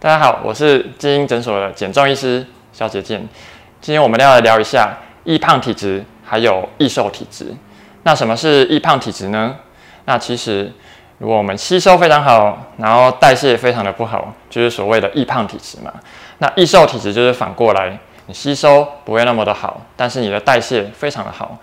大家好，我是基因诊所的减重医师小姐健。今天我们要来聊一下易胖体质还有易瘦体质。那什么是易胖体质呢？那其实如果我们吸收非常好，然后代谢非常的不好，就是所谓的易胖体质嘛。那易瘦体质就是反过来，你吸收不会那么的好，但是你的代谢非常的好。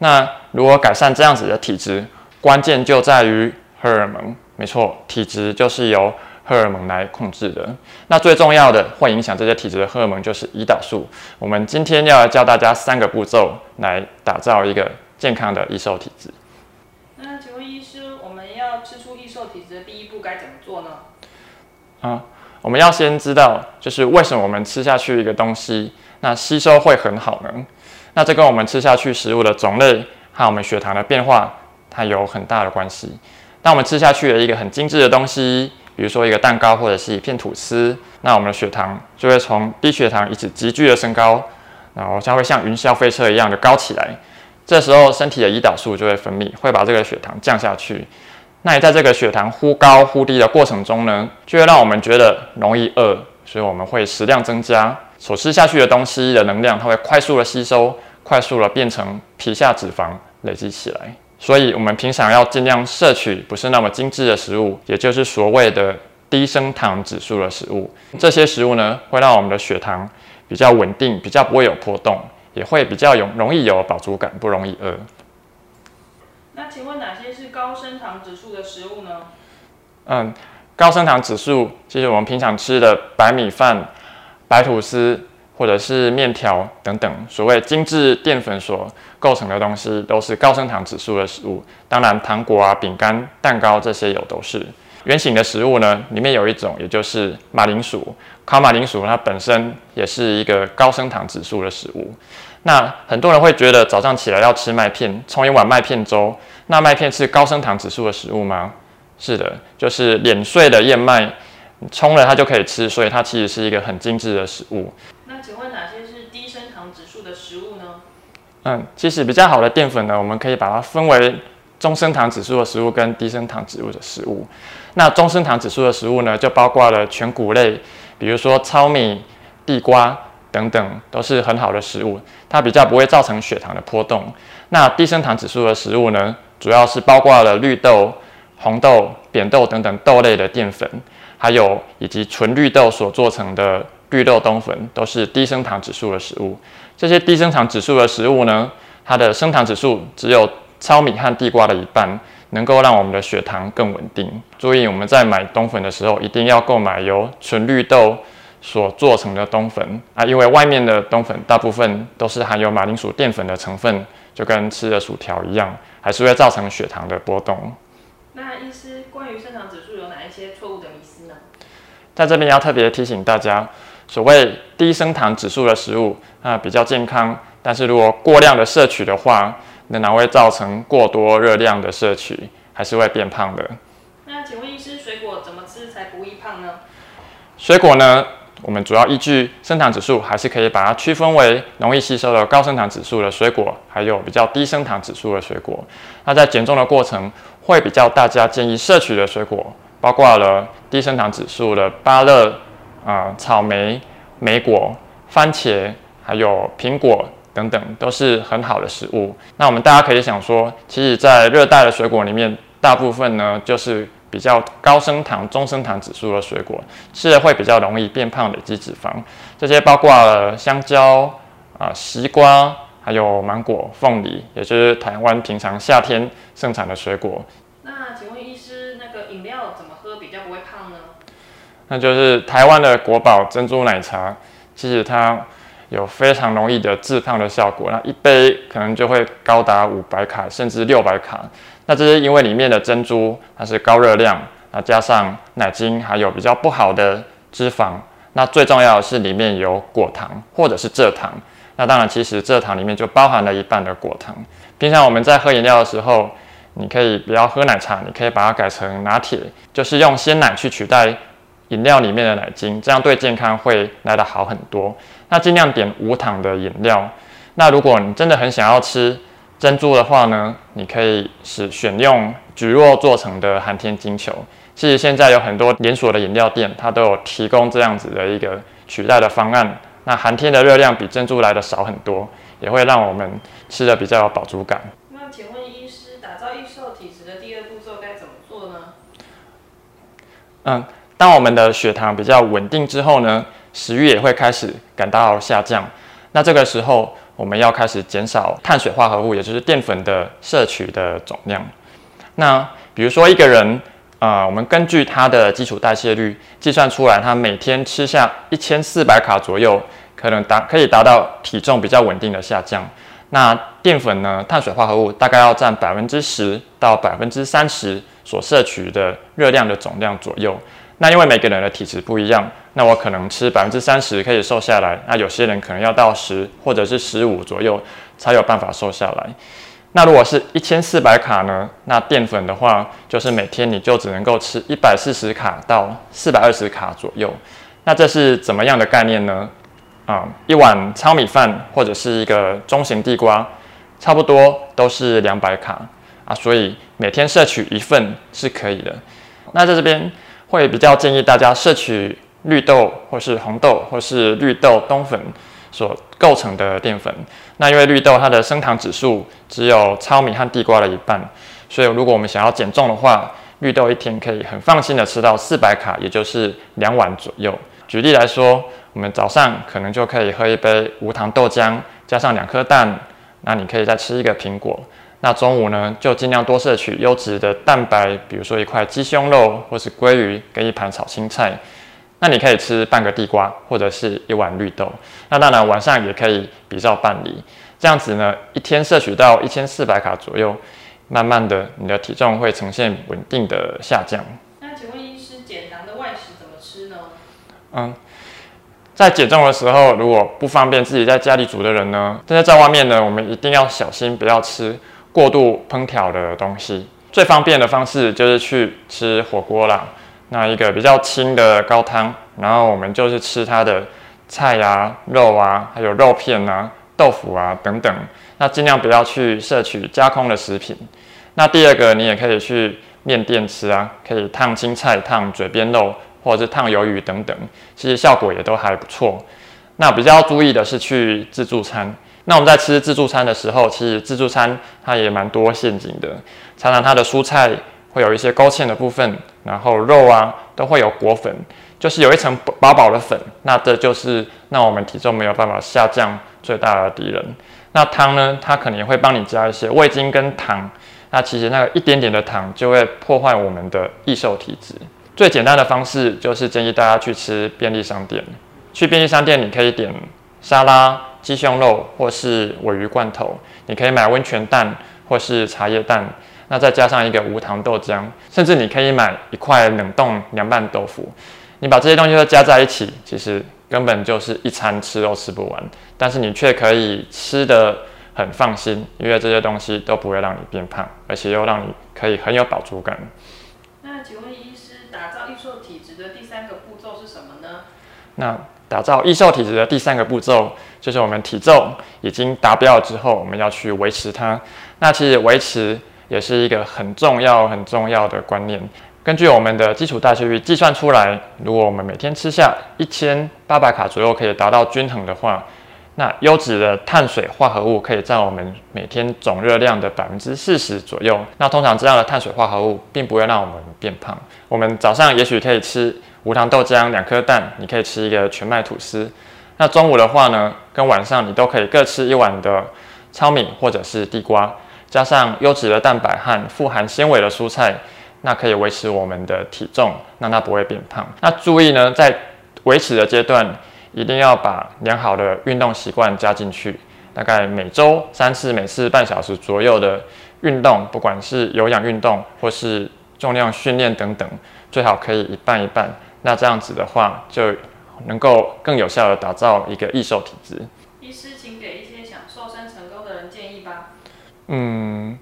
那如何改善这样子的体质？关键就在于荷尔蒙。没错，体质就是由荷尔蒙来控制的。那最重要的会影响这些体质的荷尔蒙就是胰岛素。我们今天要教大家三个步骤来打造一个健康的易瘦体质。那请问医师，我们要吃出易瘦体质的第一步该怎么做呢？啊，我们要先知道，就是为什么我们吃下去一个东西，那吸收会很好呢？那这跟我们吃下去食物的种类和我们血糖的变化，它有很大的关系。当我们吃下去了一个很精致的东西，比如说一个蛋糕或者是一片吐司，那我们的血糖就会从低血糖一直急剧的升高，然后将会像云霄飞车一样的高起来。这时候身体的胰岛素就会分泌，会把这个血糖降下去。那也在这个血糖忽高忽低的过程中呢，就会让我们觉得容易饿，所以我们会食量增加，所吃下去的东西的能量，它会快速的吸收，快速的变成皮下脂肪累积起来。所以，我们平常要尽量摄取不是那么精致的食物，也就是所谓的低升糖指数的食物。这些食物呢，会让我们的血糖比较稳定，比较不会有波动，也会比较有容易有饱足感，不容易饿。那请问哪些是高升糖指数的食物呢？嗯，高升糖指数就是我们平常吃的白米饭、白吐司。或者是面条等等，所谓精致淀粉所构成的东西，都是高升糖指数的食物。当然，糖果啊、饼干、蛋糕这些有都是。圆形的食物呢，里面有一种，也就是马铃薯。烤马铃薯它本身也是一个高升糖指数的食物。那很多人会觉得早上起来要吃麦片，冲一碗麦片粥。那麦片是高升糖指数的食物吗？是的，就是碾碎的燕麦，冲了它就可以吃，所以它其实是一个很精致的食物。那请问哪些是低升糖指数的食物呢？嗯，其实比较好的淀粉呢，我们可以把它分为中升糖指数的食物跟低升糖指数的食物。那中升糖指数的食物呢，就包括了全谷类，比如说糙米、地瓜等等，都是很好的食物，它比较不会造成血糖的波动。那低升糖指数的食物呢，主要是包括了绿豆、红豆、扁豆等等豆类的淀粉，还有以及纯绿豆所做成的。绿豆冬粉都是低升糖指数的食物。这些低升糖指数的食物呢，它的升糖指数只有糙米和地瓜的一半，能够让我们的血糖更稳定。注意，我们在买冬粉的时候，一定要购买由纯绿豆所做成的冬粉啊，因为外面的冬粉大部分都是含有马铃薯淀粉的成分，就跟吃的薯条一样，还是会造成血糖的波动。那医师，关于升糖指数有哪一些错误的迷思呢？在这边要特别提醒大家。所谓低升糖指数的食物啊，比较健康。但是如果过量的摄取的话，仍然会造成过多热量的摄取，还是会变胖的。那请问医师，水果怎么吃才不易胖呢？水果呢，我们主要依据升糖指数，还是可以把它区分为容易吸收的高升糖指数的水果，还有比较低升糖指数的水果。那在减重的过程，会比较大家建议摄取的水果，包括了低升糖指数的芭乐。啊，草莓、莓果、番茄，还有苹果等等，都是很好的食物。那我们大家可以想说，其实，在热带的水果里面，大部分呢就是比较高升糖、中升糖指数的水果，吃了会比较容易变胖、累积脂肪。这些包括了香蕉、啊西瓜，还有芒果、凤梨，也就是台湾平常夏天盛产的水果。那请问医师，那个饮料怎么喝比较不会胖呢？那就是台湾的国宝珍珠奶茶，其实它有非常容易的致胖的效果。那一杯可能就会高达五百卡，甚至六百卡。那这是因为里面的珍珠它是高热量，那加上奶精还有比较不好的脂肪。那最重要的是里面有果糖或者是蔗糖。那当然，其实蔗糖里面就包含了一半的果糖。平常我们在喝饮料的时候，你可以不要喝奶茶，你可以把它改成拿铁，就是用鲜奶去取代。饮料里面的奶精，这样对健康会来得好很多。那尽量点无糖的饮料。那如果你真的很想要吃珍珠的话呢，你可以是选用菊络做成的寒天金球。其实现在有很多连锁的饮料店，它都有提供这样子的一个取代的方案。那寒天的热量比珍珠来的少很多，也会让我们吃的比较有饱足感。那请问医师，打造易瘦体质的第二步骤该怎么做呢？嗯，当我们的血糖比较稳定之后呢，食欲也会开始感到下降。那这个时候，我们要开始减少碳水化合物，也就是淀粉的摄取的总量。那比如说一个人，啊，我们根据他的基础代谢率计算出来，他每天吃下一千四百卡左右，可能达可以达到体重比较稳定的下降。那淀粉呢，碳水化合物大概要占百分之十到百分之三十所摄取的热量的总量左右。那因为每个人的体质不一样，那我可能吃百分之三十可以瘦下来，那有些人可能要到十或者是十五左右才有办法瘦下来。那如果是一千四百卡呢？那淀粉的话，就是每天你就只能够吃一百四十卡到四百二十卡左右。那这是怎么样的概念呢？啊，一碗糙米饭或者是一个中型地瓜，差不多都是两百卡啊，所以每天摄取一份是可以的。那在这边。会比较建议大家摄取绿豆或是红豆或是绿豆冬粉所构成的淀粉。那因为绿豆它的升糖指数只有糙米和地瓜的一半，所以如果我们想要减重的话，绿豆一天可以很放心的吃到四百卡，也就是两碗左右。举例来说，我们早上可能就可以喝一杯无糖豆浆，加上两颗蛋，那你可以再吃一个苹果。那中午呢，就尽量多摄取优质的蛋白，比如说一块鸡胸肉，或是鲑鱼，跟一盘炒青菜。那你可以吃半个地瓜，或者是一碗绿豆。那当然晚上也可以比照办理。这样子呢，一天摄取到一千四百卡左右，慢慢的你的体重会呈现稳定的下降。那请问医师，减糖的外食怎么吃呢？嗯，在减重的时候，如果不方便自己在家里煮的人呢，但是在外面呢，我们一定要小心，不要吃。过度烹调的东西，最方便的方式就是去吃火锅啦。那一个比较轻的高汤，然后我们就是吃它的菜啊、肉啊，还有肉片啊、豆腐啊等等。那尽量不要去摄取加工的食品。那第二个，你也可以去面店吃啊，可以烫青菜、烫嘴边肉，或者是烫鱿鱼等等，其实效果也都还不错。那比较注意的是去自助餐。那我们在吃自助餐的时候，其实自助餐它也蛮多陷阱的。常常它的蔬菜会有一些勾芡的部分，然后肉啊都会有果粉，就是有一层薄薄的粉。那这就是让我们体重没有办法下降最大的敌人。那汤呢，它可能也会帮你加一些味精跟糖。那其实那个一点点的糖就会破坏我们的易瘦体质。最简单的方式就是建议大家去吃便利商店。去便利商店，你可以点沙拉。鸡胸肉或是尾鱼罐头，你可以买温泉蛋或是茶叶蛋，那再加上一个无糖豆浆，甚至你可以买一块冷冻凉拌豆腐。你把这些东西都加在一起，其实根本就是一餐吃都吃不完，但是你却可以吃得很放心，因为这些东西都不会让你变胖，而且又让你可以很有饱足感。那请问医师，打造易瘦体质的第三个步骤是什么呢？那打造易瘦体质的第三个步骤。就是我们体重已经达标了之后，我们要去维持它。那其实维持也是一个很重要、很重要的观念。根据我们的基础代谢率计算出来，如果我们每天吃下一千八百卡左右，可以达到均衡的话，那优质的碳水化合物可以占我们每天总热量的百分之四十左右。那通常这样的碳水化合物并不会让我们变胖。我们早上也许可以吃无糖豆浆、两颗蛋，你可以吃一个全麦吐司。那中午的话呢，跟晚上你都可以各吃一碗的糙米或者是地瓜，加上优质的蛋白和富含纤维的蔬菜，那可以维持我们的体重，让它不会变胖。那注意呢，在维持的阶段，一定要把良好的运动习惯加进去，大概每周三次，每次半小时左右的运动，不管是有氧运动或是重量训练等等，最好可以一半一半。那这样子的话就。能够更有效的打造一个易瘦体质。医师，请给一些想瘦身成功的人建议吧。嗯，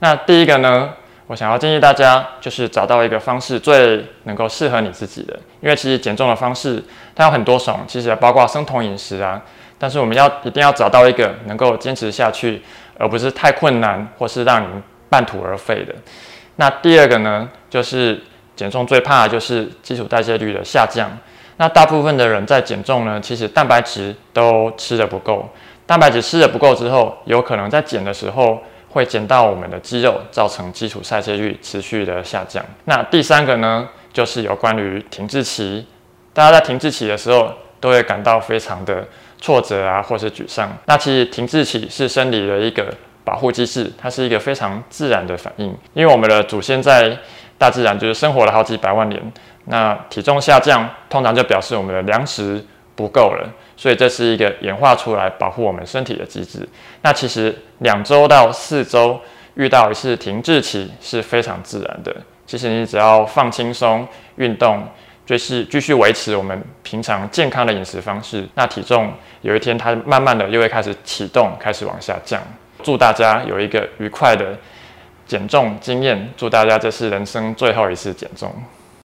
那第一个呢，我想要建议大家就是找到一个方式最能够适合你自己的，因为其实减重的方式它有很多种，其实也包括生酮饮食啊。但是我们要一定要找到一个能够坚持下去，而不是太困难或是让你半途而废的。那第二个呢，就是减重最怕的就是基础代谢率的下降。那大部分的人在减重呢，其实蛋白质都吃的不够。蛋白质吃的不够之后，有可能在减的时候会减到我们的肌肉，造成基础代谢率持续的下降。那第三个呢，就是有关于停滞期。大家在停滞期的时候，都会感到非常的挫折啊，或是沮丧。那其实停滞期是生理的一个保护机制，它是一个非常自然的反应。因为我们的祖先在大自然就是生活了好几百万年，那体重下降，通常就表示我们的粮食不够了，所以这是一个演化出来保护我们身体的机制。那其实两周到四周遇到一次停滞期是非常自然的。其实你只要放轻松，运动，就是继续维持我们平常健康的饮食方式，那体重有一天它慢慢的又会开始启动，开始往下降。祝大家有一个愉快的。减重经验，祝大家这是人生最后一次减重。